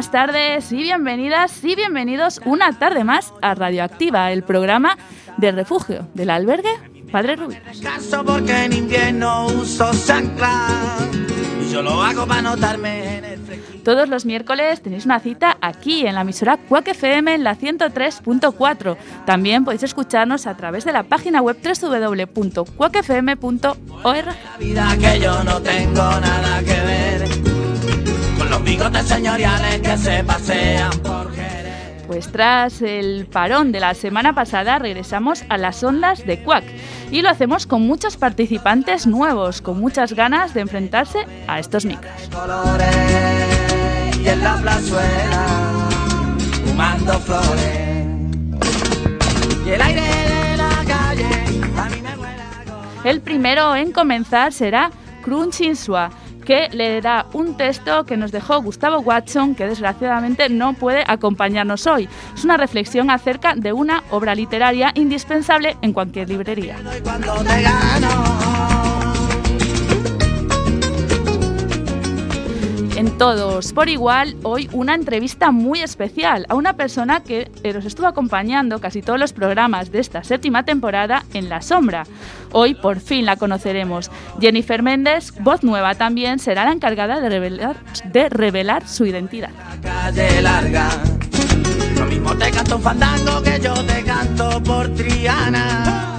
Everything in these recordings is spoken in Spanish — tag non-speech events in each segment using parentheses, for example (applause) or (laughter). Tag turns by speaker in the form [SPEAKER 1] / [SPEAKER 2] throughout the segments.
[SPEAKER 1] Buenas tardes y bienvenidas y bienvenidos una tarde más a Radioactiva, el programa de refugio del albergue Padre Rubí. todos los miércoles tenéis una cita aquí en la emisora Quack FM en la 103.4. También podéis escucharnos a través de la página web www.quackfm.org. La vida que yo no tengo nada que ver los bigotes señoriales que se pasean por pues tras el parón de la semana pasada regresamos a las ondas de Quack y lo hacemos con muchos participantes nuevos, con muchas ganas de enfrentarse a estos micros. Y en la plazuela fumando flores. Y el aire de la calle a mí me huele El primero en comenzar será Crunchinsua que le un texto que nos dejó Gustavo Watson, que desgraciadamente no puede acompañarnos hoy. Es una reflexión acerca de una obra literaria indispensable en cualquier librería en todos por igual hoy una entrevista muy especial a una persona que nos estuvo acompañando casi todos los programas de esta séptima temporada en La Sombra. Hoy por fin la conoceremos. Jennifer Méndez, voz nueva también, será la encargada de revelar, de revelar su identidad. Mismo te canto fandango que yo te canto por Triana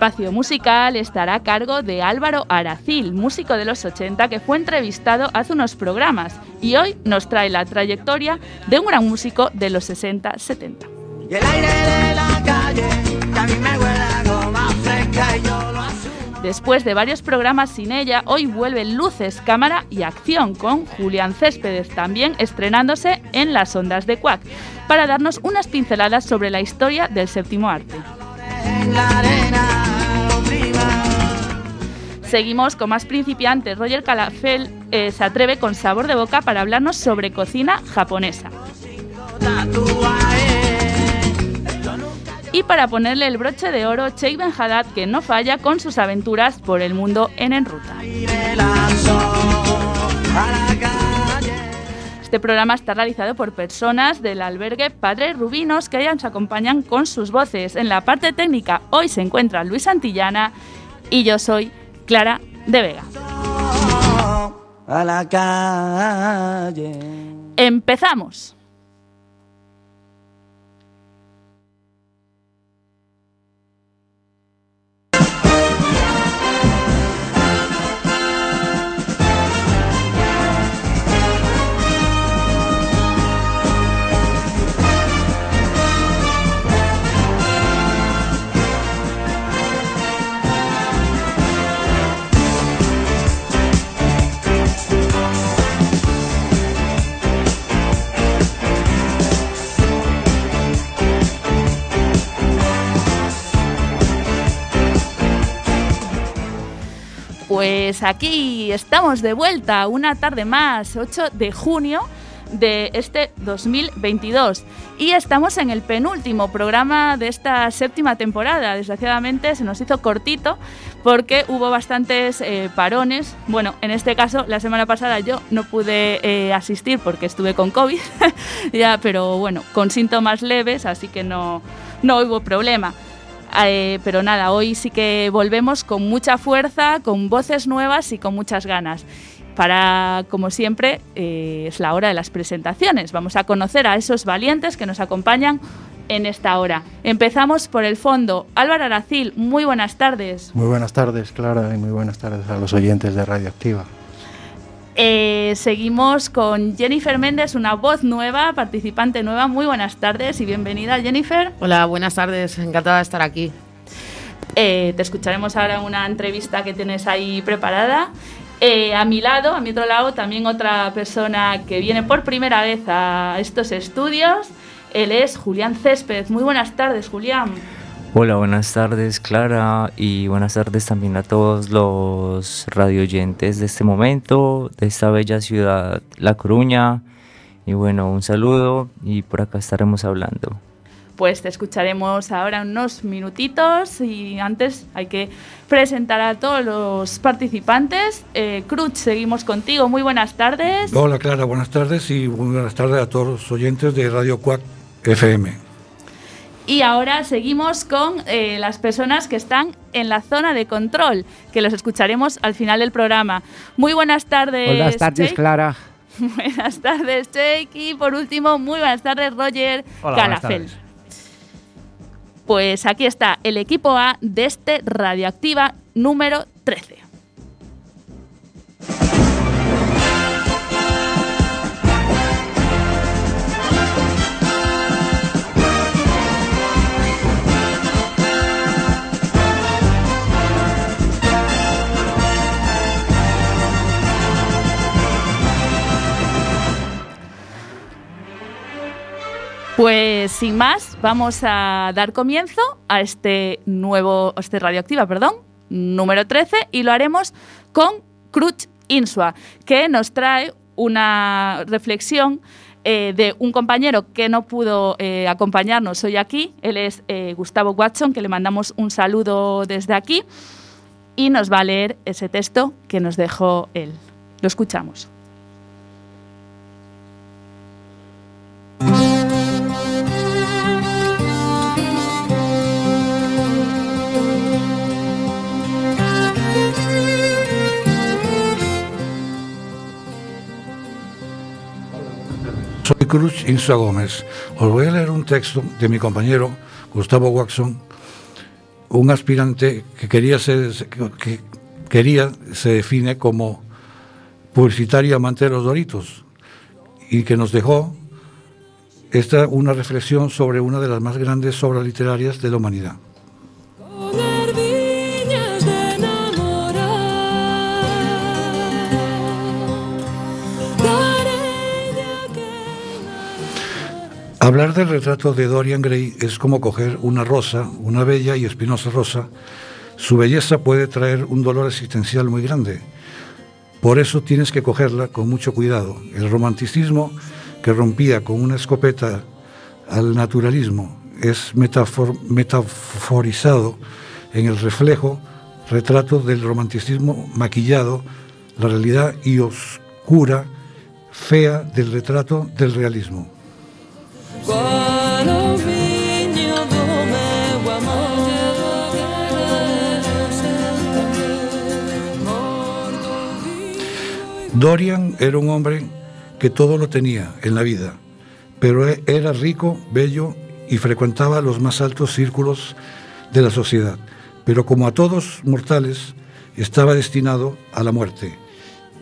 [SPEAKER 1] espacio musical estará a cargo de Álvaro Aracil, músico de los 80 que fue entrevistado hace unos programas y hoy nos trae la trayectoria de un gran músico de los 60-70. Después de varios programas sin ella, hoy vuelve Luces, Cámara y Acción con Julián Céspedes, también estrenándose en las ondas de Cuac, para darnos unas pinceladas sobre la historia del séptimo arte. Seguimos con más principiantes. Roger Calafel eh, se atreve con sabor de boca para hablarnos sobre cocina japonesa. Y para ponerle el broche de oro, Sheikh Ben Haddad, que no falla con sus aventuras por el mundo en En Ruta. Este programa está realizado por personas del albergue Padre Rubinos que ya nos acompañan con sus voces. En la parte técnica hoy se encuentra Luis Santillana y yo soy Clara de Vega. A la calle. Empezamos. Pues aquí estamos de vuelta, una tarde más, 8 de junio de este 2022. Y estamos en el penúltimo programa de esta séptima temporada. Desgraciadamente se nos hizo cortito porque hubo bastantes eh, parones. Bueno, en este caso, la semana pasada yo no pude eh, asistir porque estuve con COVID, (laughs) pero bueno, con síntomas leves, así que no, no hubo problema. Eh, pero nada, hoy sí que volvemos con mucha fuerza, con voces nuevas y con muchas ganas. Para, como siempre, eh, es la hora de las presentaciones. Vamos a conocer a esos valientes que nos acompañan en esta hora. Empezamos por el fondo. Álvaro Aracil, muy buenas tardes.
[SPEAKER 2] Muy buenas tardes, Clara, y muy buenas tardes a los oyentes de Radioactiva.
[SPEAKER 1] Eh, seguimos con Jennifer Méndez, una voz nueva, participante nueva. Muy buenas tardes y bienvenida, Jennifer.
[SPEAKER 3] Hola, buenas tardes, encantada de estar aquí.
[SPEAKER 1] Eh, te escucharemos ahora en una entrevista que tienes ahí preparada. Eh, a mi lado, a mi otro lado, también otra persona que viene por primera vez a estos estudios. Él es Julián Césped. Muy buenas tardes, Julián.
[SPEAKER 4] Hola, buenas tardes Clara y buenas tardes también a todos los radioyentes de este momento, de esta bella ciudad, La Coruña. Y bueno, un saludo y por acá estaremos hablando.
[SPEAKER 1] pues te escucharemos ahora unos minutitos y antes hay que presentar a todos los participantes. Eh, Cruz, seguimos contigo. Muy buenas tardes.
[SPEAKER 2] Hola Clara, buenas tardes y muy buenas tardes a todos los oyentes de Radio Cuac FM.
[SPEAKER 1] Y ahora seguimos con eh, las personas que están en la zona de control, que los escucharemos al final del programa. Muy buenas tardes.
[SPEAKER 5] Buenas tardes,
[SPEAKER 1] Jake.
[SPEAKER 5] Clara. (laughs)
[SPEAKER 1] Buenas tardes, Jake. Y por último, muy buenas tardes, Roger
[SPEAKER 5] Hola, buenas
[SPEAKER 1] Calafel.
[SPEAKER 5] tardes.
[SPEAKER 1] Pues aquí está el equipo A de este Radioactiva número 13. Pues sin más, vamos a dar comienzo a este nuevo, este Radioactiva, perdón, número 13, y lo haremos con Cruz Insua, que nos trae una reflexión eh, de un compañero que no pudo eh, acompañarnos hoy aquí. Él es eh, Gustavo Watson, que le mandamos un saludo desde aquí, y nos va a leer ese texto que nos dejó él. Lo escuchamos.
[SPEAKER 2] Soy Cruz Insua Gómez. Os voy a leer un texto de mi compañero Gustavo Watson, un aspirante que quería ser, que quería se define como publicitario amante de los Doritos y que nos dejó esta una reflexión sobre una de las más grandes obras literarias de la humanidad. Hablar del retrato de Dorian Gray es como coger una rosa, una bella y espinosa rosa. Su belleza puede traer un dolor existencial muy grande. Por eso tienes que cogerla con mucho cuidado. El romanticismo que rompía con una escopeta al naturalismo es metafor- metaforizado en el reflejo, retrato del romanticismo maquillado, la realidad y oscura, fea del retrato del realismo. Dorian era un hombre que todo lo tenía en la vida, pero e- era rico, bello y frecuentaba los más altos círculos de la sociedad. Pero como a todos mortales, estaba destinado a la muerte.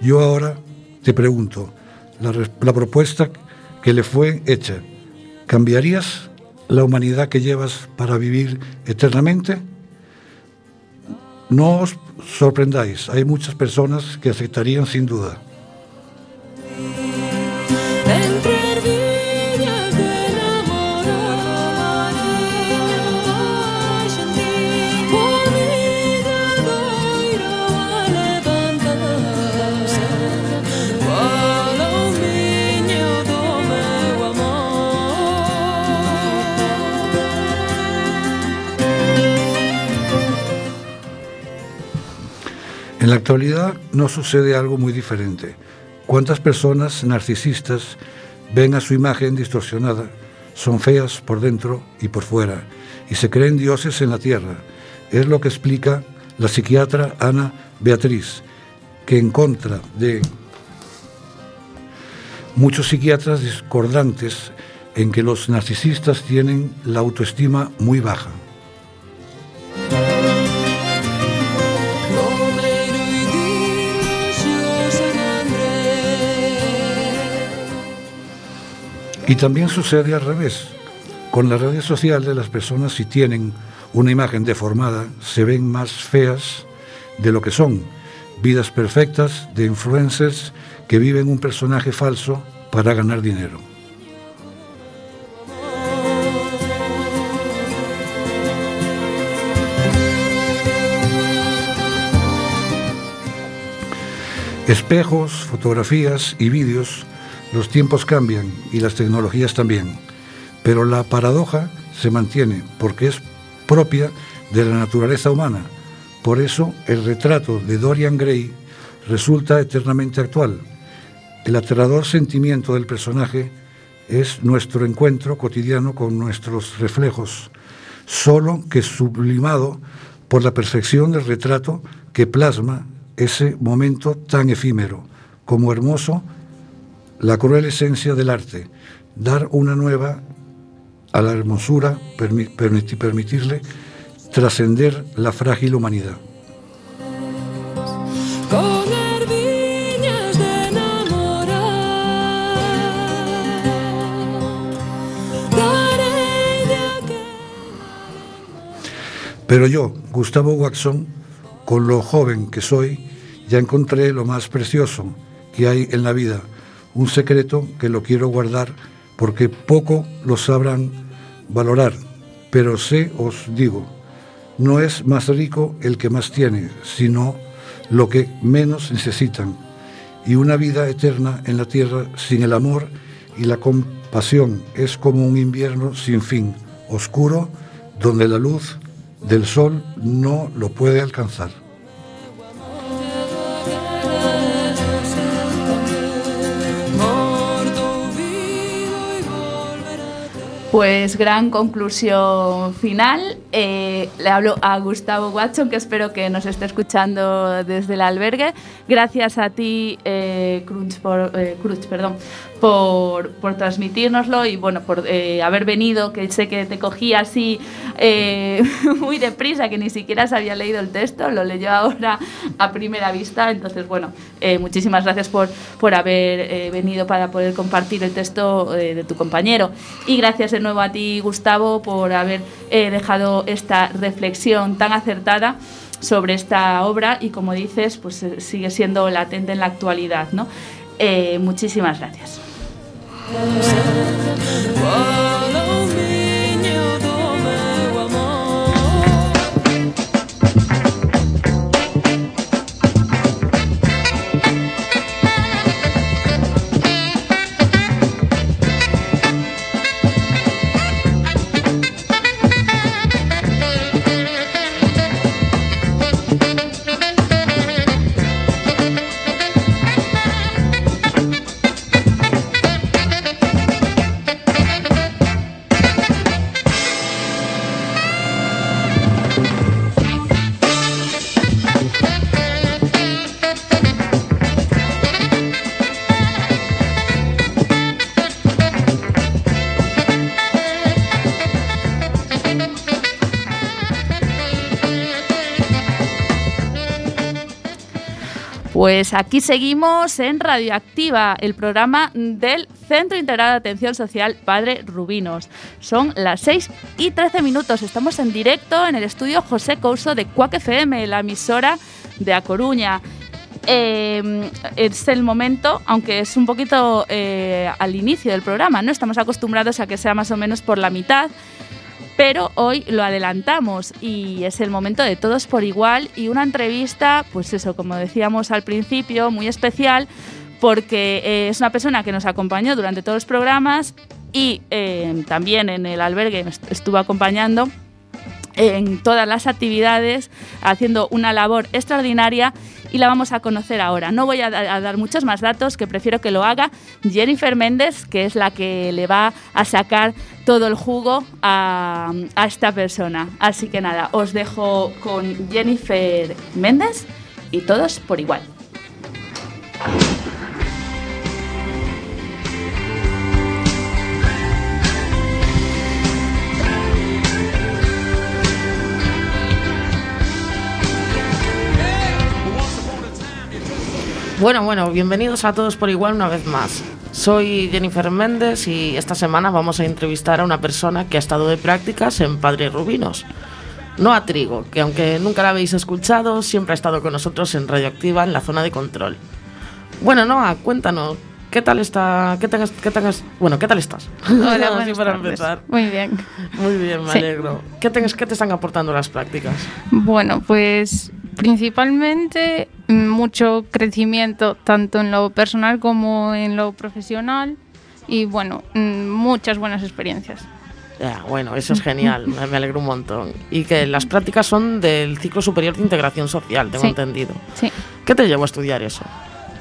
[SPEAKER 2] Yo ahora te pregunto, la, la propuesta que le fue hecha, ¿cambiarías la humanidad que llevas para vivir eternamente? No os sorprendáis, hay muchas personas que aceptarían sin duda. En la actualidad no sucede algo muy diferente. ¿Cuántas personas narcisistas ven a su imagen distorsionada? Son feas por dentro y por fuera y se creen dioses en la tierra. Es lo que explica la psiquiatra Ana Beatriz, que en contra de muchos psiquiatras discordantes en que los narcisistas tienen la autoestima muy baja. Y también sucede al revés. Con las redes sociales las personas si tienen una imagen deformada se ven más feas de lo que son. Vidas perfectas de influencers que viven un personaje falso para ganar dinero. Espejos, fotografías y vídeos, los tiempos cambian y las tecnologías también. Pero la paradoja se mantiene porque es propia de la naturaleza humana. Por eso el retrato de Dorian Gray resulta eternamente actual. El aterrador sentimiento del personaje es nuestro encuentro cotidiano con nuestros reflejos, solo que sublimado por la perfección del retrato que plasma ese momento tan efímero, como hermoso la cruel esencia del arte, dar una nueva a la hermosura, permi- permiti- permitirle trascender la frágil humanidad. Pero yo, Gustavo Waxon, con lo joven que soy, ya encontré lo más precioso que hay en la vida, un secreto que lo quiero guardar porque poco lo sabrán valorar, pero sé, os digo, no es más rico el que más tiene, sino lo que menos necesitan. Y una vida eterna en la tierra sin el amor y la compasión es como un invierno sin fin, oscuro, donde la luz del sol no lo puede alcanzar.
[SPEAKER 1] Pues gran conclusión final. Eh, le hablo a Gustavo Watson, que espero que nos esté escuchando desde el albergue. Gracias a ti, eh, Crunch, por, eh, Crunch, perdón, por, por transmitírnoslo y bueno, por eh, haber venido, que sé que te cogí así eh, (laughs) muy deprisa, que ni siquiera se había leído el texto, lo leyó ahora a primera vista. Entonces, bueno, eh, muchísimas gracias por, por haber venido para poder compartir el texto de tu compañero. Y gracias de nuevo a ti, Gustavo, por haber eh, esta reflexión tan acertada sobre esta obra y como dices, pues eh, sigue siendo latente en la actualidad, ¿no? Eh, muchísimas gracias. Pues aquí seguimos en Radioactiva, el programa del Centro Integrado de Atención Social Padre Rubinos. Son las 6 y 13 minutos. Estamos en directo en el estudio José Couso de Cuac FM, la emisora de A Coruña. Eh, es el momento, aunque es un poquito eh, al inicio del programa, ¿no? Estamos acostumbrados a que sea más o menos por la mitad pero hoy lo adelantamos y es el momento de todos por igual y una entrevista, pues eso, como decíamos al principio, muy especial porque eh, es una persona que nos acompañó durante todos los programas y eh, también en el albergue estuvo acompañando en todas las actividades, haciendo una labor extraordinaria y la vamos a conocer ahora. No voy a dar muchos más datos, que prefiero que lo haga Jennifer Méndez, que es la que le va a sacar todo el jugo a, esta persona. Así que nada, os dejo con Jennifer Méndez y todos por igual.
[SPEAKER 3] Bueno, bueno, bienvenidos a todos por igual una vez más. Soy Jennifer Méndez y esta semana vamos a entrevistar a una persona que ha estado de prácticas en Padre Rubinos. No a Trigo, que aunque nunca la habéis escuchado, siempre ha estado con nosotros en Radioactiva en la zona de control. Bueno, Noa, cuéntanos, ¿qué tal está? ¿Qué tal, qué tal- bueno, ¿qué tal estás?
[SPEAKER 5] Hola, (laughs) buenas
[SPEAKER 3] para
[SPEAKER 5] tardes.
[SPEAKER 3] empezar.
[SPEAKER 5] Muy bien.
[SPEAKER 3] Muy bien, me
[SPEAKER 5] Sí.
[SPEAKER 3] alegro. ¿Qué te, ¿Qué te están aportando las prácticas?
[SPEAKER 5] Bueno, pues principalmente mm, mucho crecimiento tanto en lo personal como en lo profesional y bueno, mm, muchas buenas experiencias.
[SPEAKER 3] Ya, bueno, eso es genial, (laughs) me me alegro un montón. Y que las prácticas son del ciclo superior de integración social, tengo
[SPEAKER 5] Sí.
[SPEAKER 3] entendido.
[SPEAKER 5] Sí.
[SPEAKER 3] ¿Qué te llevó a estudiar eso?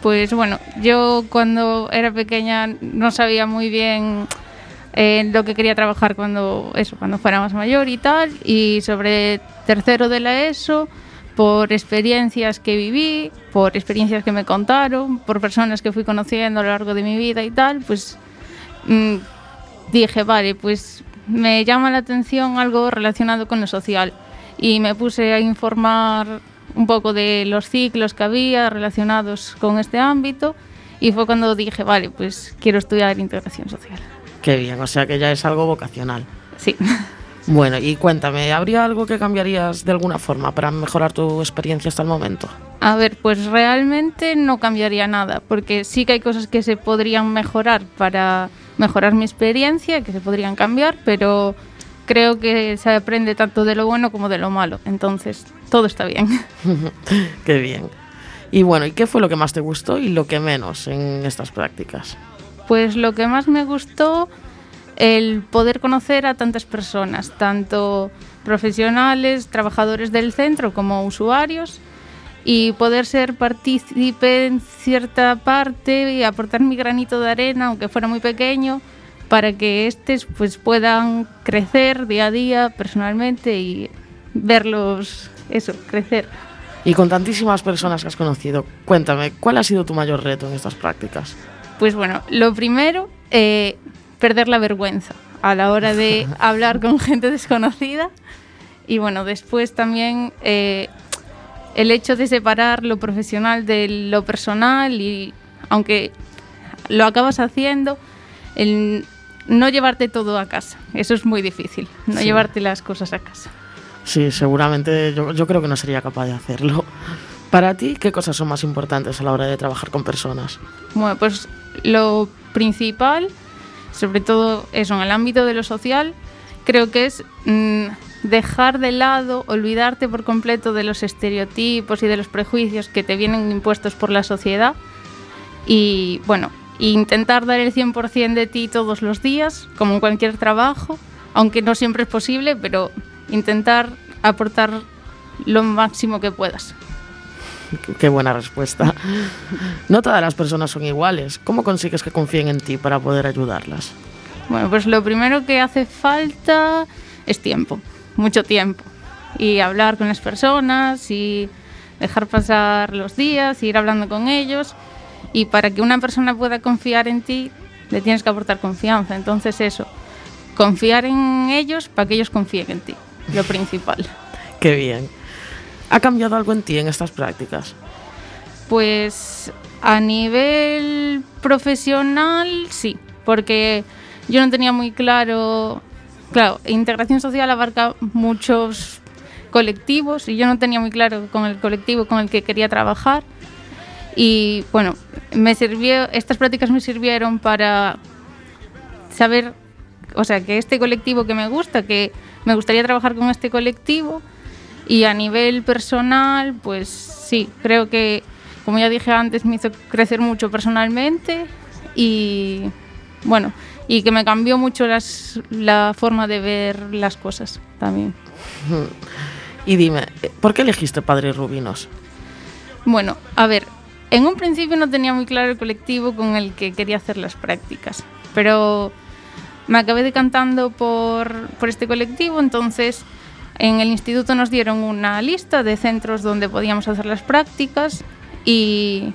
[SPEAKER 5] Pues bueno, yo cuando era pequeña no sabía muy bien eh, lo que quería trabajar cuando eso, cuando fuera más mayor y tal, y sobre tercero de la ESO, por experiencias que viví, por experiencias que me contaron, por personas que fui conociendo a lo largo de mi vida y tal, pues mm, dije, vale, pues me llama la atención algo relacionado con lo social y me puse a informar un poco de los ciclos que había relacionados con este ámbito y fue cuando dije, vale, pues quiero estudiar integración social.
[SPEAKER 3] Qué bien, o sea que ya es algo vocacional.
[SPEAKER 5] Sí. (laughs)
[SPEAKER 3] Bueno, y cuéntame, ¿habría algo que cambiarías de alguna forma para mejorar tu experiencia hasta el momento?
[SPEAKER 5] A ver, pues realmente no cambiaría nada, porque sí que hay cosas que se podrían mejorar para mejorar mi experiencia, que se podrían cambiar, pero creo que se aprende tanto de lo bueno como de lo malo, entonces todo está bien. (laughs)
[SPEAKER 3] Qué bien. Y bueno, ¿y qué fue lo que más te gustó y lo que menos en estas prácticas?
[SPEAKER 5] Pues lo que más me gustó, el poder conocer a tantas personas, tanto profesionales, trabajadores del centro como usuarios, y poder ser partícipe en cierta parte y aportar mi granito de arena, aunque fuera muy pequeño, para que estos pues, puedan crecer día a día personalmente y verlos, eso, crecer.
[SPEAKER 3] Y con tantísimas personas que has conocido, cuéntame, ¿cuál ha sido tu mayor reto en estas prácticas?
[SPEAKER 5] Pues bueno, lo primero, eh, perder la vergüenza a la hora de (laughs) hablar con gente desconocida. Y bueno, después también eh, el hecho de separar lo profesional de lo personal y aunque lo acabas haciendo, el no llevarte todo a casa. Eso es muy difícil, no
[SPEAKER 3] Sí.
[SPEAKER 5] llevarte las cosas a casa.
[SPEAKER 3] Sí, seguramente yo, yo creo que no sería capaz de hacerlo. (laughs) Para ti, ¿qué cosas son más importantes a la hora de trabajar con personas?
[SPEAKER 5] Bueno, pues lo principal, sobre todo eso en el ámbito de lo social, creo que es mm, dejar de lado, olvidarte por completo de los estereotipos y de los prejuicios que te vienen impuestos por la sociedad y bueno, intentar dar el 100% de ti todos los días, como en cualquier trabajo, aunque no siempre es posible, pero intentar aportar lo máximo que puedas. (laughs)
[SPEAKER 3] Qué- buena respuesta. (laughs) No todas las personas son iguales. ¿Cómo consigues que confíen en ti para poder ayudarlas?
[SPEAKER 5] Bueno, pues lo primero que hace falta es tiempo, mucho tiempo. Y hablar con las personas y dejar pasar los días, ir hablando con ellos. Y para que una persona pueda confiar en ti, le tienes que aportar confianza. Entonces eso, confiar en ellos para que ellos confíen en ti, lo principal. (laughs)
[SPEAKER 3] Qué bien. ¿Ha cambiado algo en ti en estas prácticas?
[SPEAKER 5] Pues a nivel profesional, sí, porque yo no tenía muy claro, claro, integración social abarca muchos colectivos y yo no tenía muy claro con el colectivo con el que quería trabajar y bueno, me sirvió, estas prácticas me sirvieron para saber, o sea, que este colectivo que me gusta, que me gustaría trabajar con este colectivo y a nivel personal, pues sí, creo que, como ya dije antes, me hizo crecer mucho personalmente y bueno, y que me cambió mucho las, la forma de ver las cosas también.
[SPEAKER 3] Y dime, eh, ¿por qué elegiste Padres Rubinos?
[SPEAKER 5] Bueno, a ver, en un principio no tenía muy claro el colectivo con el que quería hacer las prácticas, pero me acabé decantando por, por este colectivo, entonces en el instituto nos dieron una lista de centros donde podíamos hacer las prácticas y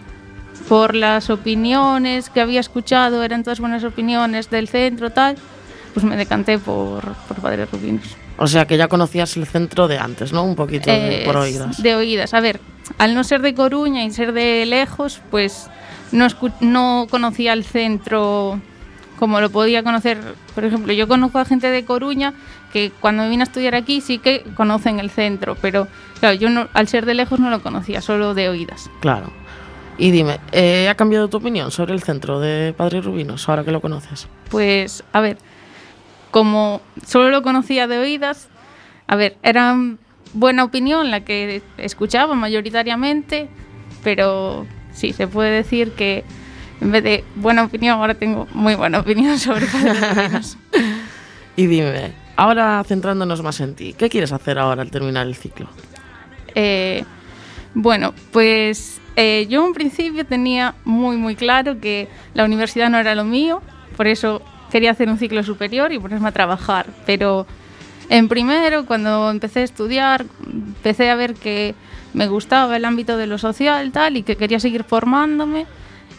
[SPEAKER 5] por las opiniones que había escuchado, eran todas buenas opiniones del centro, tal, pues me decanté por, por Padres Rubinos.
[SPEAKER 3] O sea que ya conocías el centro de antes, ¿no? Un poquito de-
[SPEAKER 5] Eh,
[SPEAKER 3] por oídas.
[SPEAKER 5] De oídas. A ver, al no ser de Coruña y ser de lejos, pues no, no conocía el centro como lo podía conocer. Por ejemplo, yo conozco a gente de Coruña que cuando vine a estudiar aquí sí que conocen el centro, pero claro, yo no, al ser de lejos no lo conocía, solo de oídas.
[SPEAKER 3] Claro. Y dime, eh, ¿ha cambiado tu opinión sobre el centro de Padres Rubinos ahora que lo conoces?
[SPEAKER 5] Pues, a ver, como solo lo conocía de oídas, a ver, era buena opinión la que escuchaba mayoritariamente, pero sí, se puede decir que en vez de buena opinión, ahora tengo muy buena opinión sobre Padres (laughs) Rubinos.
[SPEAKER 3] Y dime, ahora centrándonos más en ti, ¿qué quieres hacer ahora al terminar el ciclo?
[SPEAKER 5] Eh, bueno, pues eh, yo en principio tenía muy muy claro que la universidad no era lo mío, por eso quería hacer un ciclo superior y ponerme a trabajar. Pero en primero, cuando empecé a estudiar, empecé a ver que me gustaba el ámbito de lo social tal y que quería seguir formándome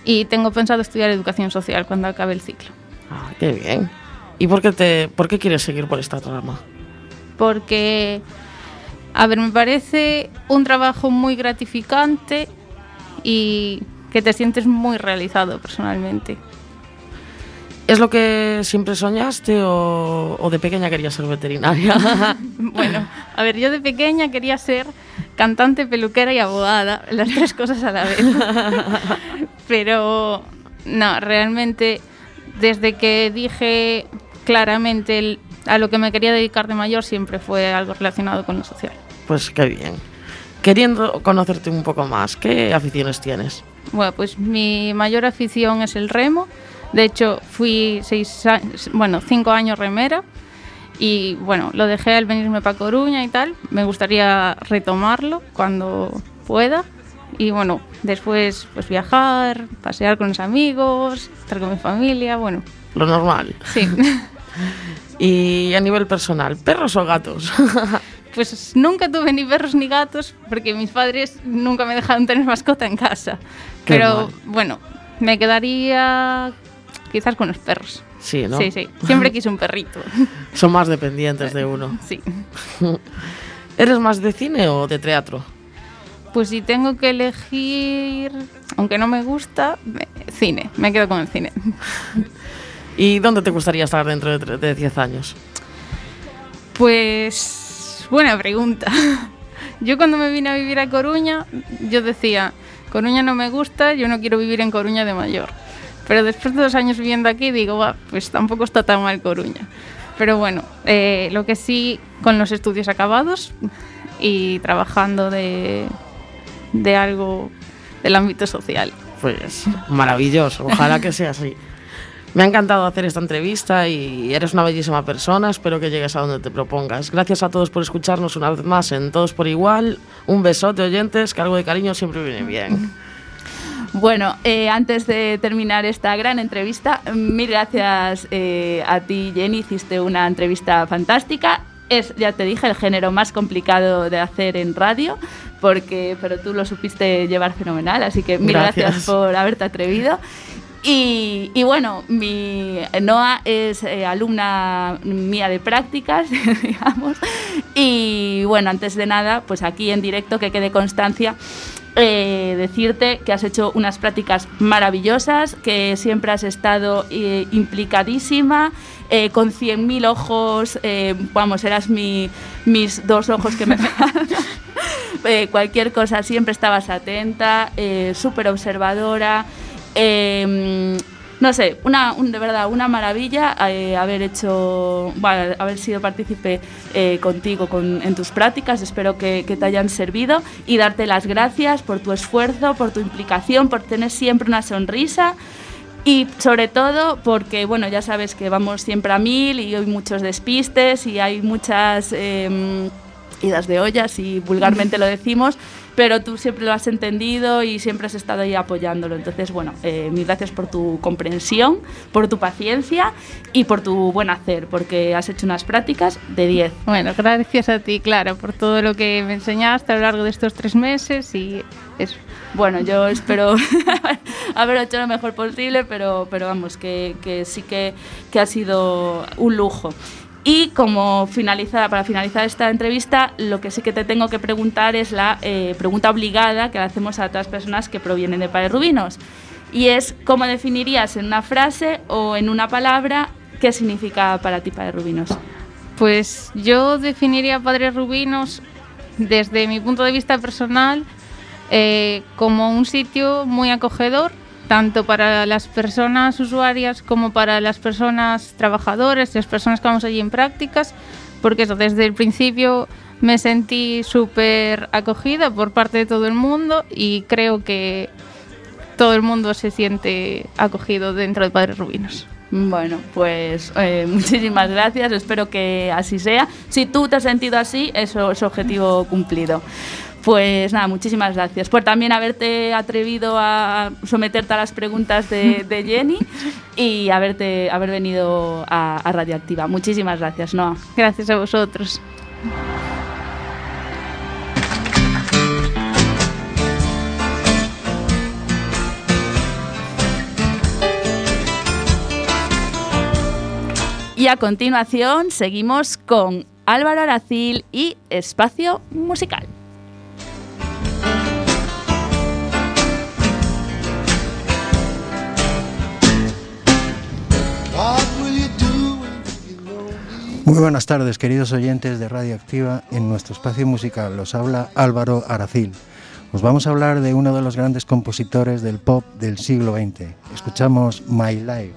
[SPEAKER 5] y tengo pensado estudiar educación social cuando acabe el ciclo.
[SPEAKER 3] Ah, qué bien. ¿Y por qué, te, por qué quieres seguir por esta rama?
[SPEAKER 5] porque, a ver, me parece un trabajo muy gratificante y que te sientes muy realizado personalmente.
[SPEAKER 3] ¿Es lo que siempre soñaste o, o de pequeña querías ser veterinaria? (laughs)
[SPEAKER 5] Bueno, a ver, yo de pequeña quería ser cantante, peluquera y abogada, las tres cosas a la vez. (laughs) Pero no, realmente desde que dije claramente el- a lo que me quería dedicar de mayor siempre fue algo relacionado con lo social.
[SPEAKER 3] pues qué bien. Queriendo conocerte un poco más, ¿qué aficiones tienes?
[SPEAKER 5] Bueno, pues mi mayor afición es el remo. De hecho, fui seis a- bueno, cinco años remera y bueno, lo dejé al venirme para Coruña y tal. Me gustaría retomarlo cuando pueda. Y bueno, después pues viajar, pasear con los amigos, estar con mi familia, bueno,
[SPEAKER 3] Lo normal.
[SPEAKER 5] sí. (laughs)
[SPEAKER 3] Y a nivel personal, ¿perros o gatos? (laughs)
[SPEAKER 5] Pues nunca tuve ni perros ni gatos porque mis padres nunca me dejaron tener mascota en casa.
[SPEAKER 3] Qué
[SPEAKER 5] Pero
[SPEAKER 3] mal.
[SPEAKER 5] bueno, me quedaría quizás con los perros.
[SPEAKER 3] Sí, ¿no?
[SPEAKER 5] Sí, sí. Siempre quise un perrito. (laughs)
[SPEAKER 3] Son más dependientes de uno.
[SPEAKER 5] Sí.
[SPEAKER 3] ¿Eres más de cine o de teatro?
[SPEAKER 5] Pues si tengo que elegir, aunque no me gusta, me- cine. Me quedo con el cine.
[SPEAKER 3] ¿Y dónde te gustaría estar dentro de tre- de 10 años?
[SPEAKER 5] Pues buena pregunta. Yo cuando me vine a vivir a Coruña, yo decía, Coruña no me gusta, yo no quiero vivir en Coruña de mayor. Pero después de dos años viviendo aquí, digo, "Va, pues tampoco está tan mal Coruña. Pero bueno, eh, lo que sí, con los estudios acabados y trabajando de, de algo del ámbito social.
[SPEAKER 3] Pues maravilloso, ojalá que sea así. (laughs) Me ha encantado hacer esta entrevista y eres una bellísima persona, espero que llegues a donde te propongas. Gracias a todos por escucharnos una vez más en Todos por Igual. Un besote, oyentes, que algo de cariño siempre viene bien.
[SPEAKER 1] Bueno, eh, antes de terminar esta gran entrevista, mil gracias eh, a ti, Jenny. Hiciste una entrevista fantástica. Es, ya te dije, el género más complicado de hacer en radio, porque, pero tú lo supiste llevar fenomenal, así que mil gracias,
[SPEAKER 3] Gracias.
[SPEAKER 1] por haberte atrevido. Y, y bueno, mi Noa es eh, alumna mía de prácticas, (laughs) digamos. Y bueno, antes de nada, pues aquí en directo que quede constancia eh, decirte que has hecho unas prácticas maravillosas, que siempre has estado eh, implicadísima, eh, con 100.000 ojos, eh, vamos, eras mi, mis dos ojos que me (laughs) cualquier cosa siempre estabas atenta, súper observadora. eh, no sé, una, un- de verdad, una maravilla eh, haber hecho, haber sido partícipe eh, contigo con- en tus prácticas. Espero que, te hayan servido y darte las gracias por tu esfuerzo, por tu implicación, por tener siempre una sonrisa. Y sobre todo porque, bueno, ya sabes que vamos siempre a mil y hay muchos despistes y hay muchas eh, idas de ollas y vulgarmente lo decimos, pero tú siempre lo has entendido y siempre has estado ahí apoyándolo. Entonces, bueno, eh, mil gracias por tu comprensión, por tu paciencia y por tu buen hacer, porque has hecho unas prácticas de 10.
[SPEAKER 5] Bueno, gracias a ti, Clara, por todo lo que me enseñaste a lo largo de estos tres meses y eso.
[SPEAKER 1] Bueno, yo espero (laughs) haber hecho lo mejor posible, pero, pero vamos, que, que sí que, que ha sido un lujo. Y como finaliza, para finalizar esta entrevista, lo que sí que te tengo que preguntar es la eh, pregunta obligada que le hacemos a las personas que provienen de Padres Rubinos. Y es, ¿cómo definirías en una frase o en una palabra qué significa para ti Padres Rubinos?
[SPEAKER 5] Pues yo definiría Padres Rubinos desde mi punto de vista personal eh, como un sitio muy acogedor, tanto para las personas usuarias como para las personas trabajadoras, las personas que vamos allí en prácticas, porque eso, desde el principio me sentí súper acogida por parte de todo el mundo y creo que todo el mundo se siente acogido dentro de Padres Rubinos.
[SPEAKER 1] Bueno, pues eh, (laughs) muchísimas gracias, espero que así sea. Si tú te has sentido así, eso es objetivo cumplido. Pues nada, muchísimas gracias por también haberte atrevido a someterte a las preguntas de, de Jenny y haberte, haber venido a, a Radioactiva. Muchísimas gracias, Noa.
[SPEAKER 5] Gracias a vosotros.
[SPEAKER 1] Y a continuación seguimos con Álvaro Aracil y Espacio Musical.
[SPEAKER 6] Muy buenas tardes, queridos oyentes de Radio Activa. En nuestro espacio musical los habla Álvaro Aracil. Os vamos a hablar de uno de los grandes compositores del pop del siglo XX. Escuchamos My Life.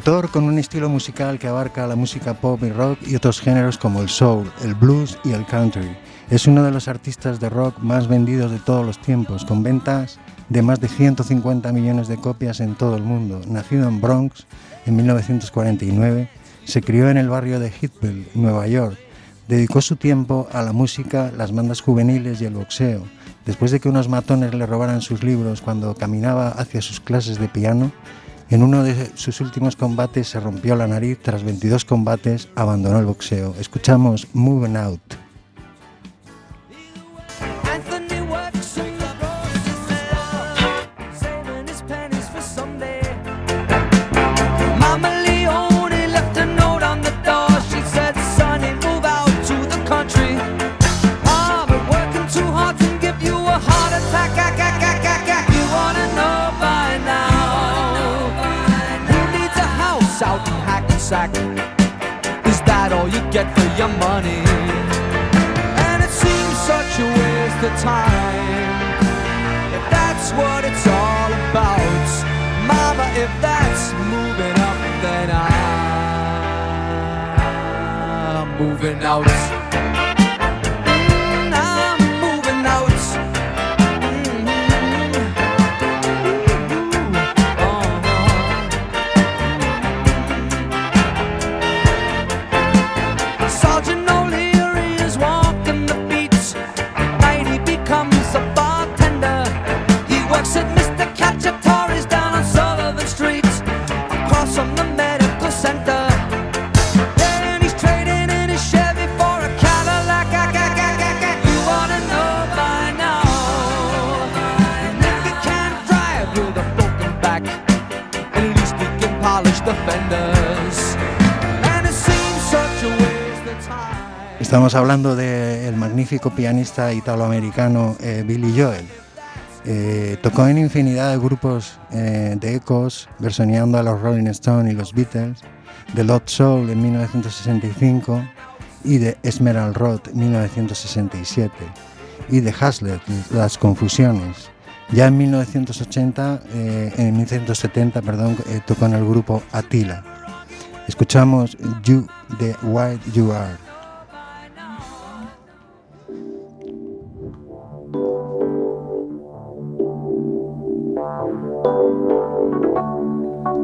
[SPEAKER 6] Cantautor con un estilo musical que abarca la música pop y rock y otros géneros como el soul, el blues y el country. Es uno de los artistas de rock más vendidos de todos los tiempos, con ventas de más de 150 millones de copias en todo el mundo. Nacido en Bronx en 1949, se crió en el barrio de Hillsborough, Nueva York. Dedicó su tiempo a la música, las bandas juveniles y el boxeo. Después de que unos matones le robaran sus libros cuando caminaba hacia sus clases de piano, en uno de sus últimos combates se rompió la nariz, tras 22 combates abandonó el boxeo. Escuchamos Moving Out.
[SPEAKER 7] Out in Hackensack? Is that all you get for your money? And it seems such a waste of time. If that's what it's all about, Mama, if that's moving up, then I'm moving out.
[SPEAKER 6] Estamos hablando del magnífico pianista italoamericano eh, Billy Joel. Eh, tocó en infinidad de grupos eh, de ecos, versioneando a los Rolling Stones y los Beatles, de Lot Soul en 1965 y de Esmeralda Road 1967 y de Hazlet, Las Confusiones. Ya en 1980, eh, en 1970, perdón, eh, tocó en el grupo Attila. Escuchamos You the White You Are.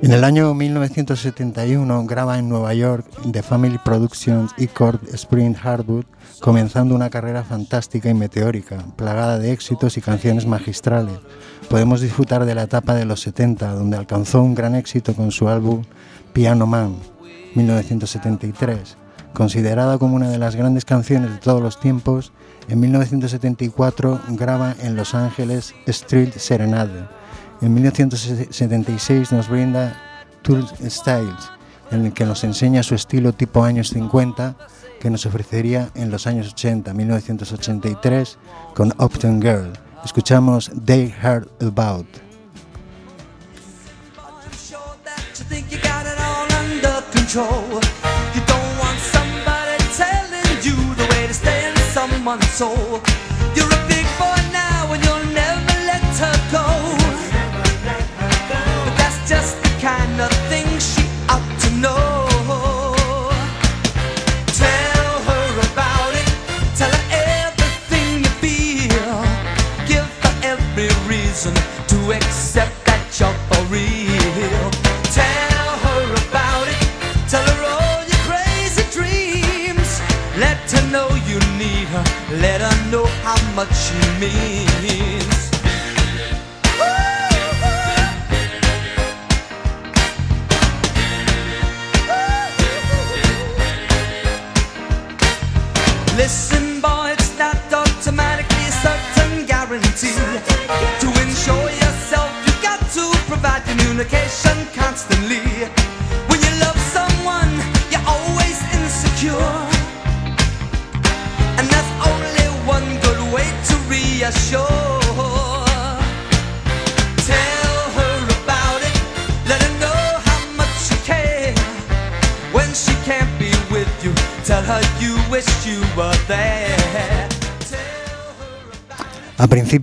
[SPEAKER 6] En el año 1971 graba en Nueva York The Family Productions y Court Spring Hardwood, comenzando una carrera fantástica y meteórica, plagada de éxitos y canciones magistrales. Podemos disfrutar de la etapa de los 70, donde alcanzó un gran éxito con su álbum Piano Man, 1973. Considerada como una de las grandes canciones de todos los tiempos, en 1974 graba en Los Ángeles Street Serenade. En 1976 nos brinda Tool Styles, en el que nos enseña su estilo tipo años 50 que nos ofrecería en los años 80, 1983 con Upton Girl. Escuchamos They Heard About.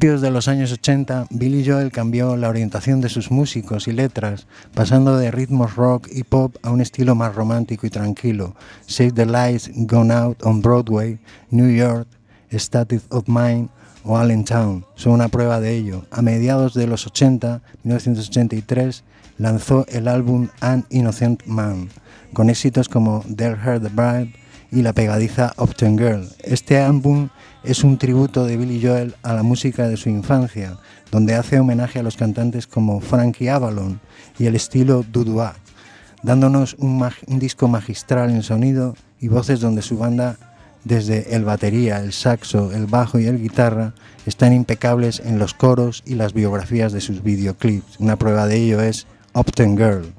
[SPEAKER 6] Principios de los años 80, Billy Joel cambió la orientación de sus músicos y letras, pasando de ritmos rock y pop a un estilo más romántico y tranquilo. Save the Lights, Gone Out on Broadway, New York, State of Mind o Allentown son una prueba de ello. A mediados de los 80, 1983, lanzó el álbum An Innocent Man, con éxitos como They'll Heard the Bribe y la pegadiza Upton Girl. Este álbum es un tributo de Billy Joel a la música de su infancia, donde hace homenaje a los cantantes como Frankie Avalon y el estilo Dudua, dándonos un, disco magistral en sonido y voces donde su banda, desde el batería, el saxo, el bajo y el guitarra, están impecables en los coros y las biografías de sus videoclips. Una prueba de ello es Upton Girl.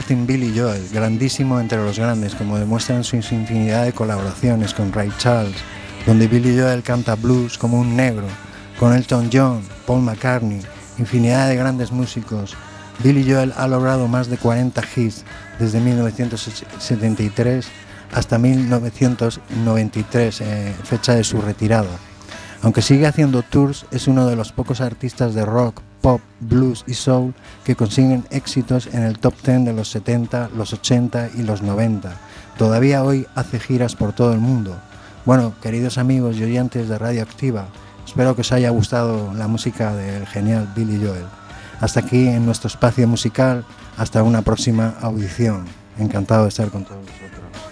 [SPEAKER 6] Martin Billy Joel, grandísimo entre los grandes, como demuestran sus infinidad de colaboraciones con Ray Charles, donde Billy Joel canta blues como un negro, con Elton John, Paul McCartney, infinidad de grandes músicos. Billy Joel ha logrado más de 40 hits desde 1973 hasta 1993, eh, fecha de su retirada. Aunque sigue haciendo tours, es uno de los pocos artistas de rock, pop, blues y soul que consiguen éxitos en el top 10 de los 70, los 80 y los 90. Todavía hoy hace giras por todo el mundo. Bueno, queridos amigos y oyentes de Radio Activa, espero que os haya gustado la música del genial Billy Joel. Hasta aquí en nuestro espacio musical, hasta una próxima audición. Encantado de estar con todos vosotros.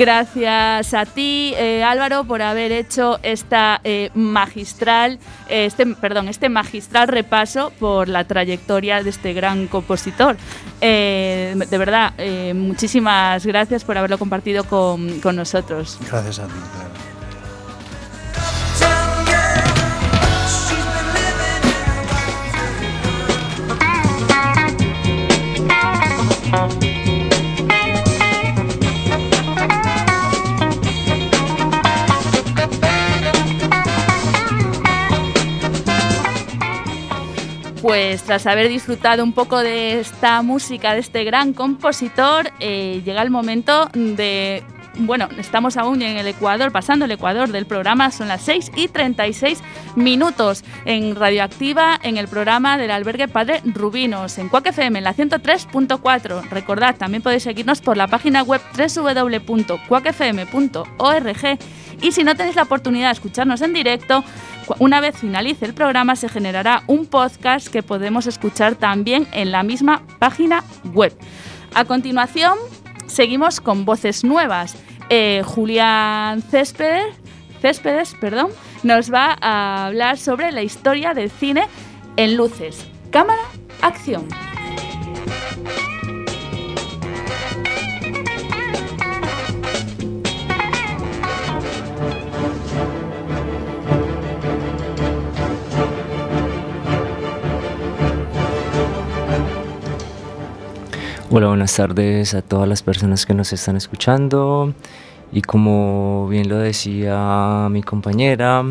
[SPEAKER 1] Gracias a ti, eh, Álvaro, por haber hecho esta eh, magistral, eh, este, perdón, este magistral repaso por la trayectoria de este gran compositor. De verdad, muchísimas gracias por haberlo compartido con, con nosotros.
[SPEAKER 6] Gracias a ti, claro.
[SPEAKER 1] Pues tras haber disfrutado un poco de esta música, de este gran compositor, eh, llega el momento de... Bueno, estamos aún en el Ecuador, pasando el Ecuador del programa, son las 6 y 36 minutos en Radioactiva, en el programa del albergue Padre Rubinos, en Cuac FM, en la 103.4. Recordad, también podéis seguirnos por la página web www.cuacfm.org y si no tenéis la oportunidad de escucharnos en directo, una vez finalice el programa se generará un podcast que podemos escuchar también en la misma página web. A continuación, seguimos con voces nuevas. Eh, Julián Céspedes, Céspedes perdón, nos va a hablar sobre la historia del cine en luces. Cámara, acción.
[SPEAKER 4] Hola, buenas tardes a todas las personas que nos están escuchando. Y como bien lo decía mi compañera,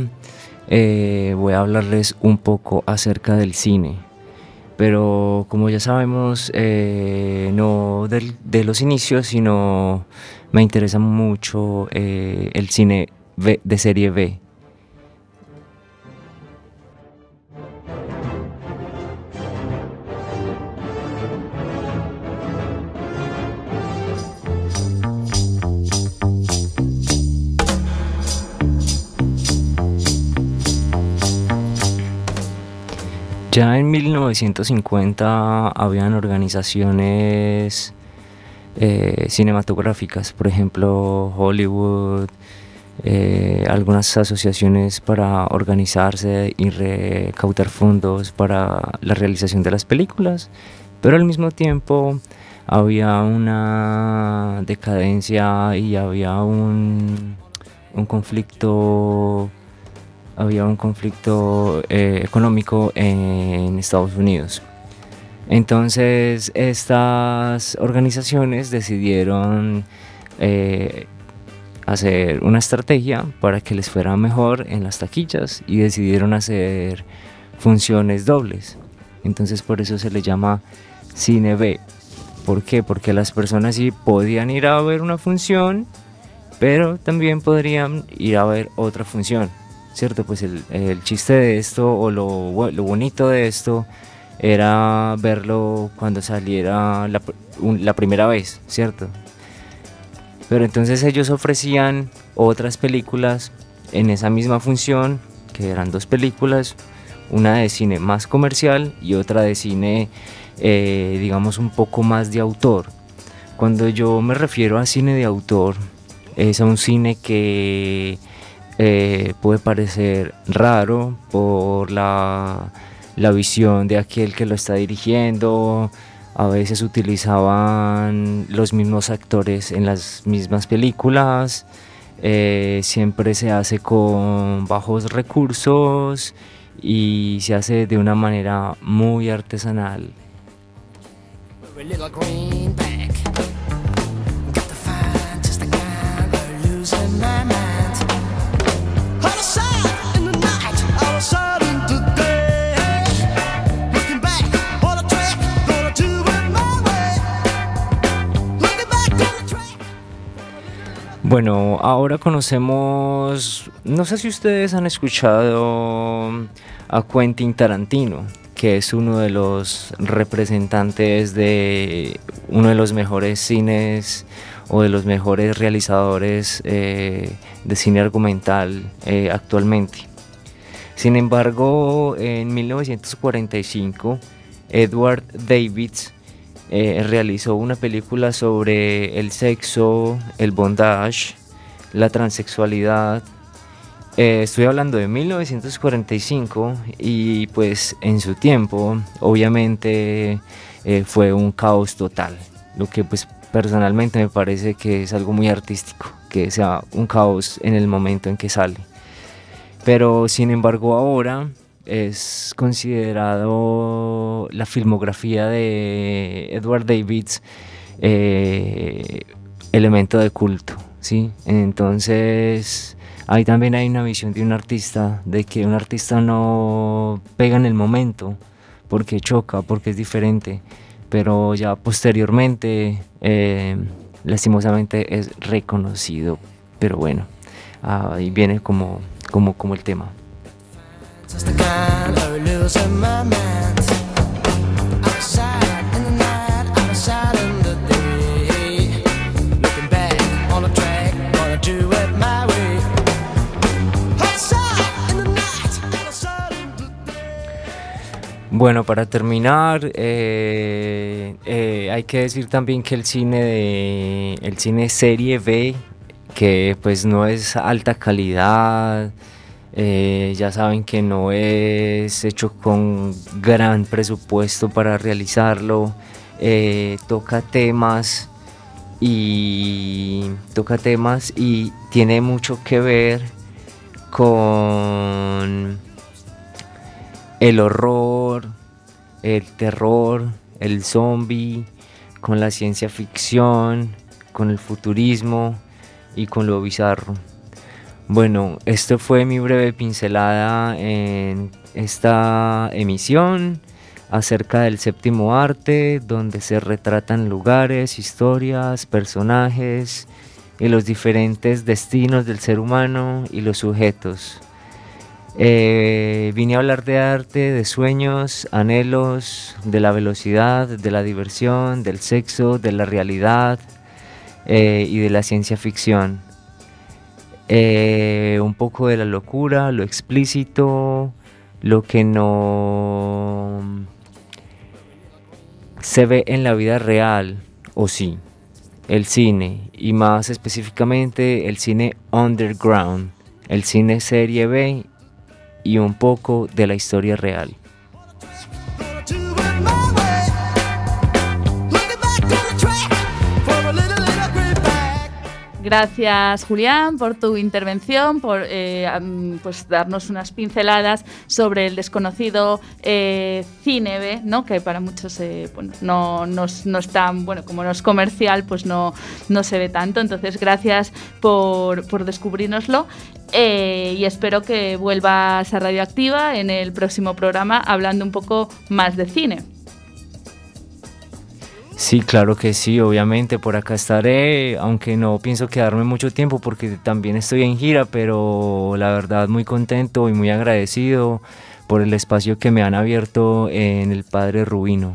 [SPEAKER 4] eh, voy a hablarles un poco acerca del cine. Pero como ya sabemos, eh, no de los inicios, sino me interesa mucho eh, el cine de serie B. Ya en 1950 habían organizaciones eh, cinematográficas, por ejemplo Hollywood, eh, algunas asociaciones para organizarse y recaudar fondos para la realización de las películas, pero al mismo tiempo había una decadencia y había un, un conflicto había un conflicto eh, económico en Estados Unidos. Entonces estas organizaciones decidieron eh, hacer una estrategia para que les fuera mejor en las taquillas y decidieron hacer funciones dobles. Entonces por eso se le llama cine B. ¿Por qué? Porque las personas sí podían ir a ver una función, pero también podrían ir a ver otra función. ¿Cierto? Pues el, el chiste de esto o lo, lo bonito de esto era verlo cuando saliera la primera vez, ¿cierto? Pero entonces ellos ofrecían otras películas en esa misma función, que eran dos películas, una de cine más comercial y otra de cine, eh, digamos, un poco más de autor. Cuando yo me refiero a cine de autor, es a un cine que eh, puede parecer raro por la, la visión de aquel que lo está dirigiendo, A veces utilizaban los mismos actores en las mismas películas. Eh, siempre se hace con bajos recursos y se hace de una manera muy artesanal. Bueno, ahora conocemos, no sé si ustedes han escuchado a Quentin Tarantino, que es uno de los representantes de uno de los mejores cines o de los mejores realizadores eh, de cine argumental eh, actualmente. Sin embargo, en 1945, Edward Davids eh, realizó una película sobre el sexo, el bondage, la transexualidad. Eh, estoy hablando de 1945 y pues en su tiempo obviamente eh, fue un caos total, lo que pues personalmente me parece que es algo muy artístico, que sea un caos en el momento en que sale. Pero sin embargo ahora es considerado la filmografía de Edward Davids eh, elemento de culto, ¿sí? Entonces ahí también hay una visión de un artista, de que un artista no pega en el momento porque choca, porque es diferente, pero ya posteriormente eh, lastimosamente es reconocido, pero bueno, ahí viene como, como, como el tema. Bueno, para terminar, eh, eh, hay que decir también que el cine de el cine serie B, que pues no es alta calidad, eh, ya saben que no es hecho con gran presupuesto para realizarlo, eh, toca y toca temas y tiene mucho que ver con el horror, el terror, el zombie, con la ciencia ficción, con el futurismo y con lo bizarro. Bueno, esto fue mi breve pincelada en esta emisión acerca del séptimo arte, donde se retratan lugares, historias, personajes y los diferentes destinos del ser humano y los sujetos. Eh, vine a hablar de arte, de sueños, anhelos, de la velocidad, de la diversión, del sexo, de la realidad eh, y de la ciencia ficción. Eh, un poco de la locura, lo explícito, lo que no se ve en la vida real, o sí, el cine, y más específicamente el cine underground, el cine serie B y un poco de la historia real.
[SPEAKER 1] Gracias, Julián, por tu intervención, por eh, pues darnos unas pinceladas sobre el desconocido eh, cine B, ¿no? que para muchos eh, bueno, no, no no es tan, bueno, como no es comercial, pues no, no se ve tanto. Entonces, gracias por, por descubrirnoslo. eh, y espero que vuelvas a Radioactiva en el próximo programa hablando un poco más de cine.
[SPEAKER 4] Sí, claro que sí, obviamente por acá estaré, aunque no pienso quedarme mucho tiempo porque también estoy en gira, pero la verdad muy contento y muy agradecido por el espacio que me han abierto en el Padre Rubino.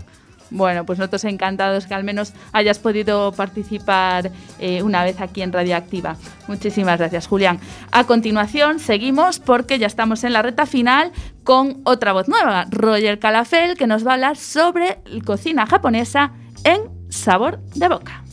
[SPEAKER 1] Bueno, pues nosotros encantados que al menos hayas podido participar eh, una vez aquí en Radioactiva. Muchísimas gracias, Julián. A continuación, seguimos porque ya estamos en la reta final con otra voz nueva, Roger Calafel, que nos va a hablar sobre cocina japonesa en sabor de boca.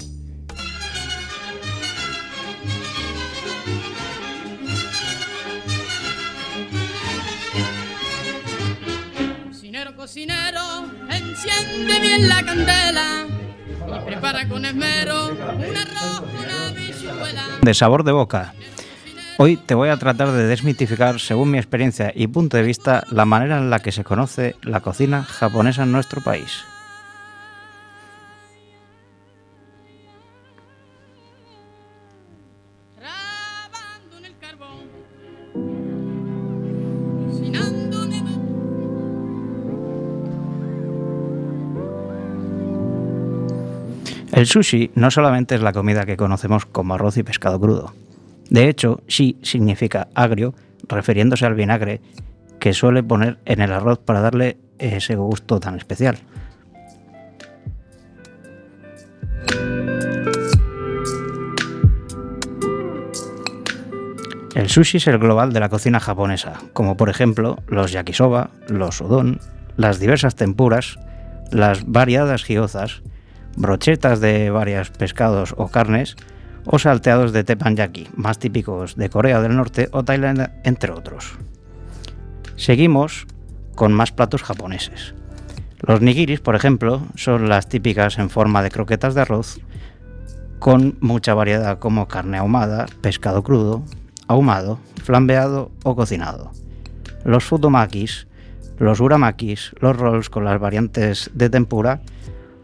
[SPEAKER 8] Cocinero, cocinero, en Enciende bien la candela y prepara con esmero un arroz, una habichuela.
[SPEAKER 9] de sabor de boca. Hoy te voy a tratar de desmitificar, según mi experiencia y punto de vista, la manera en la que se conoce la cocina japonesa en nuestro país.
[SPEAKER 8] El
[SPEAKER 9] sushi no solamente es la comida que conocemos como arroz y pescado crudo. De hecho, shi significa agrio, refiriéndose al vinagre que suele poner en el arroz para darle ese gusto tan especial. El sushi es el global de la cocina japonesa, como por ejemplo los yakisoba, los udon, las diversas tempuras, las variadas gyozas, brochetas de varios pescados o carnes, o salteados de teppanyaki, más típicos de Corea del Norte o Tailandia, entre otros. Seguimos con más platos japoneses. Los nigiris, por ejemplo, son las típicas en forma de croquetas de arroz, con mucha variedad como carne ahumada, pescado crudo, ahumado, flambeado o cocinado. Los futomakis, los uramakis, los rolls con las variantes de tempura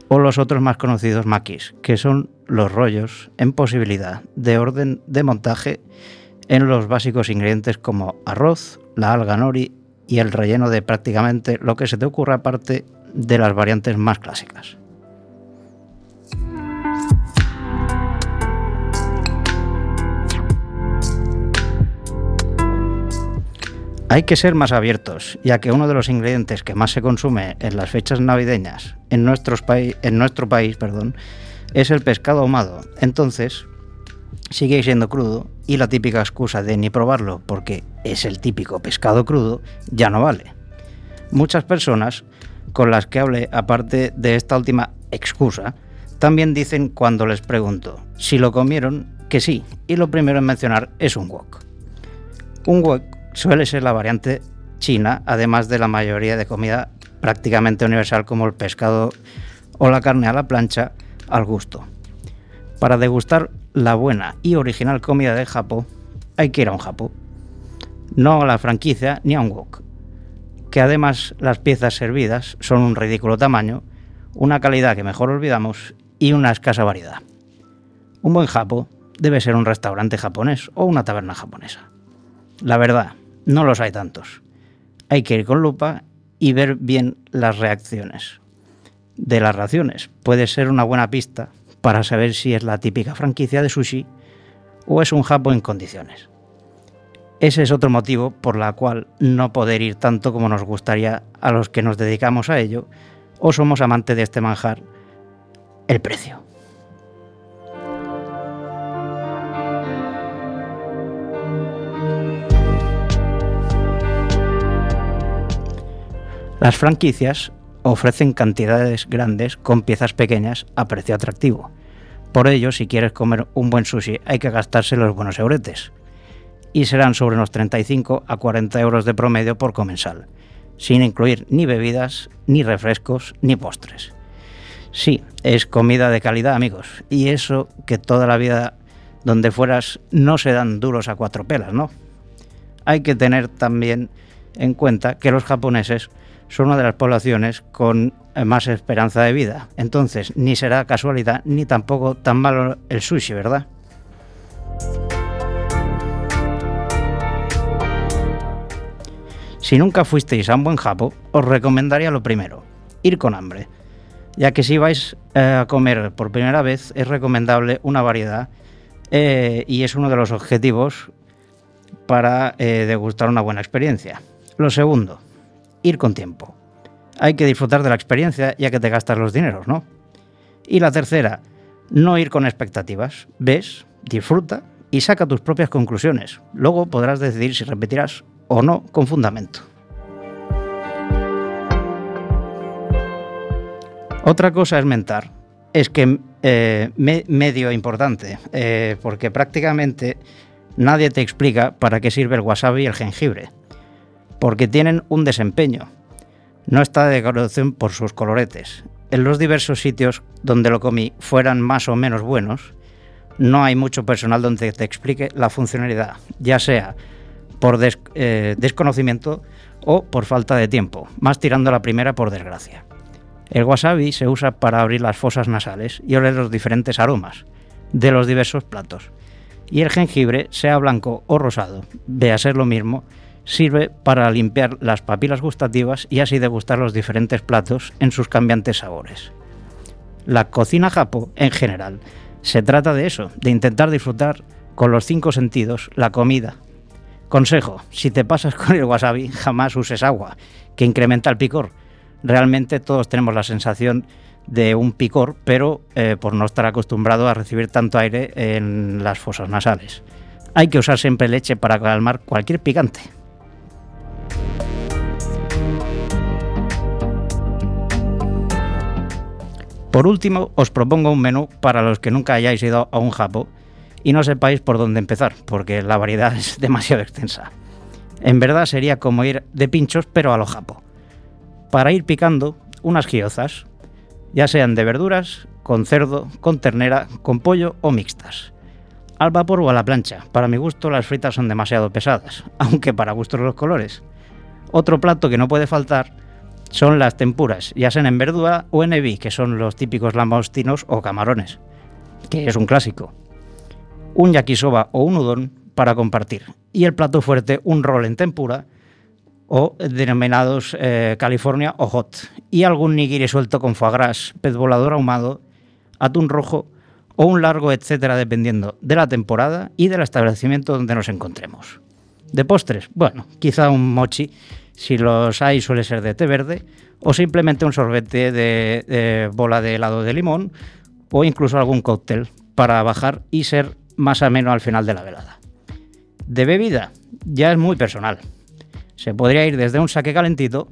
[SPEAKER 9] o los otros más conocidos makis, que son los rollos en posibilidad de orden de montaje en los básicos ingredientes como arroz, la alga nori y el relleno de prácticamente lo que se te ocurra aparte de las variantes más clásicas. Hay que ser más abiertos, ya que uno de los ingredientes que más se consume en las fechas navideñas en, nuestro país perdón, es el pescado ahumado. Entonces, sigue siendo crudo y la típica excusa de ni probarlo porque es el típico pescado crudo ya no vale. Muchas personas con las que hablé, aparte de esta última excusa, también dicen cuando les pregunto si lo comieron que sí, y lo primero en mencionar es un. Un wok suele ser la variante china, además de la mayoría de comida prácticamente universal como el pescado o la carne a la plancha al gusto. Para degustar la buena y original comida de Japón, hay que ir a un Japón. No a la franquicia ni a un wok. Que además las piezas servidas son un ridículo tamaño, una calidad que mejor olvidamos y una escasa variedad. Un buen Japón debe ser un restaurante japonés o una taberna japonesa. La verdad, no los hay tantos. Hay que ir con lupa y ver bien las reacciones de las raciones. Puede ser una buena pista para saber si es la típica franquicia de sushi o es un Japón en condiciones. Ese es otro motivo por la cual no poder ir tanto como nos gustaría a los que nos dedicamos a ello o somos amantes de este manjar, el precio. Las franquicias ofrecen cantidades grandes con piezas pequeñas a precio atractivo. Por ello, si quieres comer un buen sushi, hay que gastarse los buenos euretes. Y serán sobre unos 35 a 40 euros de promedio por comensal, sin incluir ni bebidas, ni refrescos, ni postres. Sí, es comida de calidad, amigos. Y eso que toda la vida donde fueras no se dan duros a cuatro pelas, ¿no? Hay que tener también en cuenta que los japoneses son una de las poblaciones con eh, más esperanza de vida. Entonces, ni será casualidad ni tampoco tan malo el sushi, ¿verdad? Si nunca fuisteis a un buen japo, os recomendaría lo primero, ir con hambre, ya que si vais eh, a comer por primera vez es recomendable una variedad eh, y es uno de los objetivos para eh, degustar una buena experiencia. Lo segundo, ir con tiempo. Hay que disfrutar de la experiencia ya que te gastas los dineros, ¿no? Y la tercera, no ir con expectativas. Ves, disfruta y saca tus propias conclusiones. Luego podrás decidir si repetirás o no con fundamento. Otra cosa es mentar. Es que eh, me- medio importante, eh, porque prácticamente nadie te explica para qué sirve el wasabi y el jengibre porque tienen un desempeño. No está de decoración por sus coloretes. En los diversos sitios donde lo comí fueran más o menos buenos, no hay mucho personal donde te explique la funcionalidad, ya sea por eh, desconocimiento o por falta de tiempo, más tirando la primera por desgracia. El wasabi se usa para abrir las fosas nasales y oler los diferentes aromas de los diversos platos. Y el jengibre, sea blanco o rosado, ve a ser lo mismo, sirve para limpiar las papilas gustativas y así degustar los diferentes platos en sus cambiantes sabores. La cocina japo, en general, se trata de eso, de intentar disfrutar con los cinco sentidos la comida. Consejo, si te pasas con el wasabi, jamás uses agua, que incrementa el picor. Realmente todos tenemos la sensación de un picor, pero eh, por no estar acostumbrado a recibir tanto aire en las fosas nasales. Hay que usar siempre leche para calmar cualquier picante. Por último, os propongo un menú para los que nunca hayáis ido a un japo y no sepáis por dónde empezar, porque la variedad es (laughs) demasiado extensa. En verdad sería como ir de pinchos, pero a lo japo. Para ir picando, unas giozas, ya sean de verduras, con cerdo, con ternera, con pollo o mixtas. Al vapor o a la plancha. Para mi gusto las fritas son demasiado pesadas, (laughs) aunque para gustos los colores. Otro plato que no puede faltar son las tempuras, ya sean en verdura o en ebi, que son los típicos langostinos o camarones, que es un clásico. Un yakisoba o un udon para compartir. Y el plato fuerte, un rol en tempura o denominados eh, California o hot. Y algún nigiri suelto con foie gras, pez volador ahumado, atún rojo o un largo, etcétera, dependiendo de la temporada y del establecimiento donde nos encontremos. De postres, bueno, quizá un mochi, si los hay suele ser de té verde, o simplemente un sorbete de, bola de helado de limón, o incluso algún cóctel para bajar y ser más ameno al final de la velada. De bebida, ya es muy personal. Se podría ir desde un saque calentito,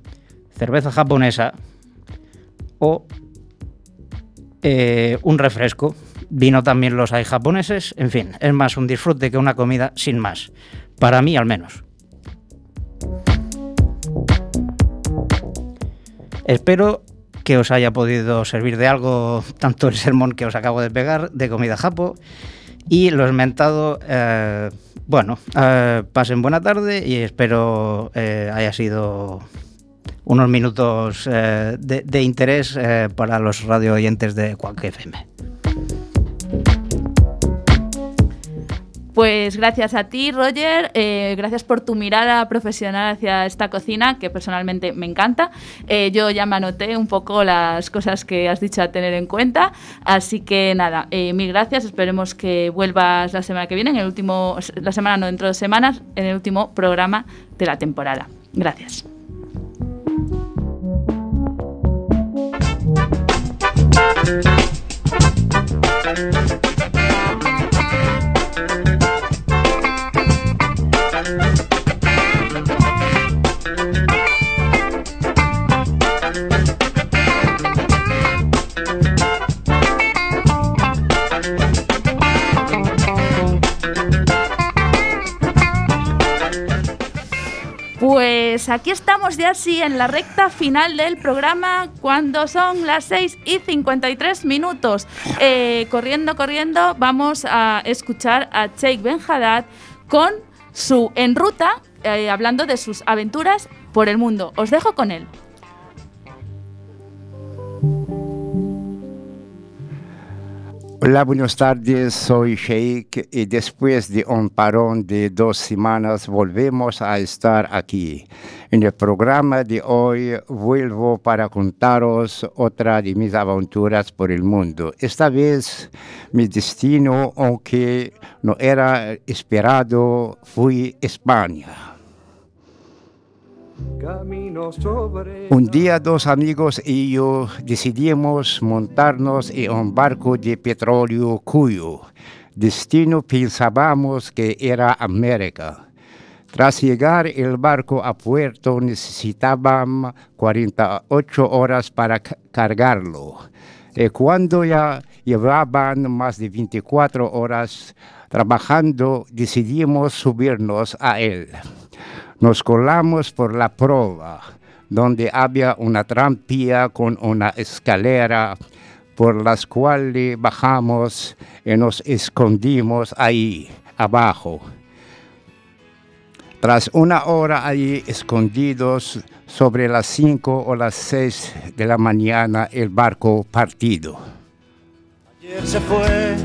[SPEAKER 9] cerveza japonesa o eh, un refresco. Vino también los hay japoneses. En fin, es más un disfrute que una comida sin más. Para mí al menos. Espero que os haya podido servir de algo tanto el sermón que os acabo de pegar de comida japo y lo esmentado, eh, bueno, eh, pasen buena tarde y espero eh, haya sido unos minutos de, de interés para los radio oyentes de Quack FM.
[SPEAKER 1] Pues gracias a ti, Roger. eh, gracias por tu mirada profesional hacia esta cocina, que personalmente me encanta. Eh, yo ya me anoté un poco las cosas que has dicho a tener en cuenta. Así que nada, eh, mil gracias. Esperemos que vuelvas la semana que viene, en el último, la semana no, dentro de semanas, en el último programa de la temporada. Gracias. Pues aquí estamos ya sí en la recta final del programa cuando son las 6 y 53 minutos. Eh, corriendo, corriendo, vamos a escuchar a Sheikh Ben con su En Ruta, eh, hablando de sus aventuras por el mundo. Os dejo con él.
[SPEAKER 10] Hola, buenas tardes, soy Sheikh y después de un parón de dos semanas volvemos a estar aquí. En el programa de hoy vuelvo para contaros otra de mis aventuras por el mundo. Esta vez mi destino, aunque no era esperado, fue España. Un día dos amigos y yo decidimos montarnos en un barco de petróleo cuyo destino pensábamos que era América. Tras llegar el barco a puerto necesitaban 48 horas para ca- cargarlo. Y cuando ya llevaban más de 24 horas trabajando, decidimos subirnos a él. Nos colamos por la prueba. donde había una trampilla con una escalera por las cuales bajamos y nos escondimos ahí abajo. Tras una hora allí escondidos, sobre las 5 o las 6 de la mañana el barco partido.
[SPEAKER 11] Ayer se fue,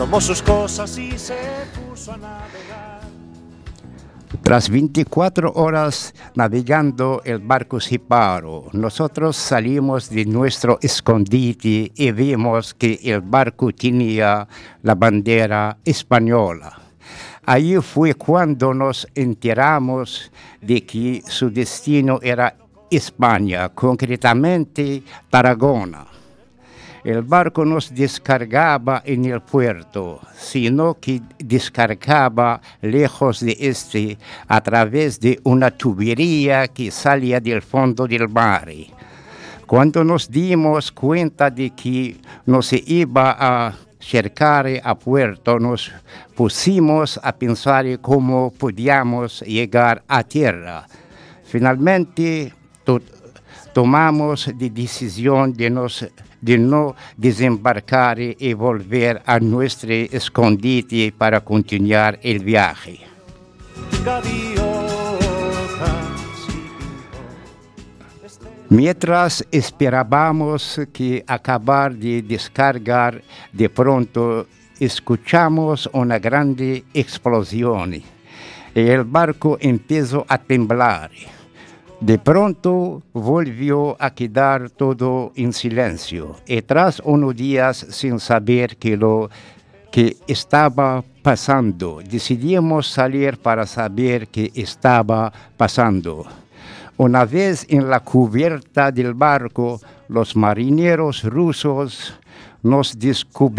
[SPEAKER 11] tomó sus cosas y se puso a navegar.
[SPEAKER 10] Tras 24 horas navegando, el barco se paró. Nosotros salimos de nuestro escondite y vimos que el barco tenía la bandera española. Ahí fue cuando nos enteramos de que su destino era España, concretamente Tarragona. El barco nos descargaba en el puerto, sino que descargaba lejos de este a través de una tubería que salía del fondo del mar. Cuando nos dimos cuenta de que no se iba a cercar a puerto, nos pusimos a pensar cómo podíamos llegar a tierra. Finalmente to- tomamos la decisión de, nos, de no desembarcar y volver a nuestro escondite para continuar el viaje. Mientras esperábamos que acabar de descargar, de pronto escuchamos una grande explosión y el barco empezó a temblar. De pronto volvió a quedar todo en silencio y tras unos días sin saber que lo que estaba pasando, decidimos salir para saber qué estaba pasando. Una vez en la cubierta del barco, los marineros rusos nos descubrieron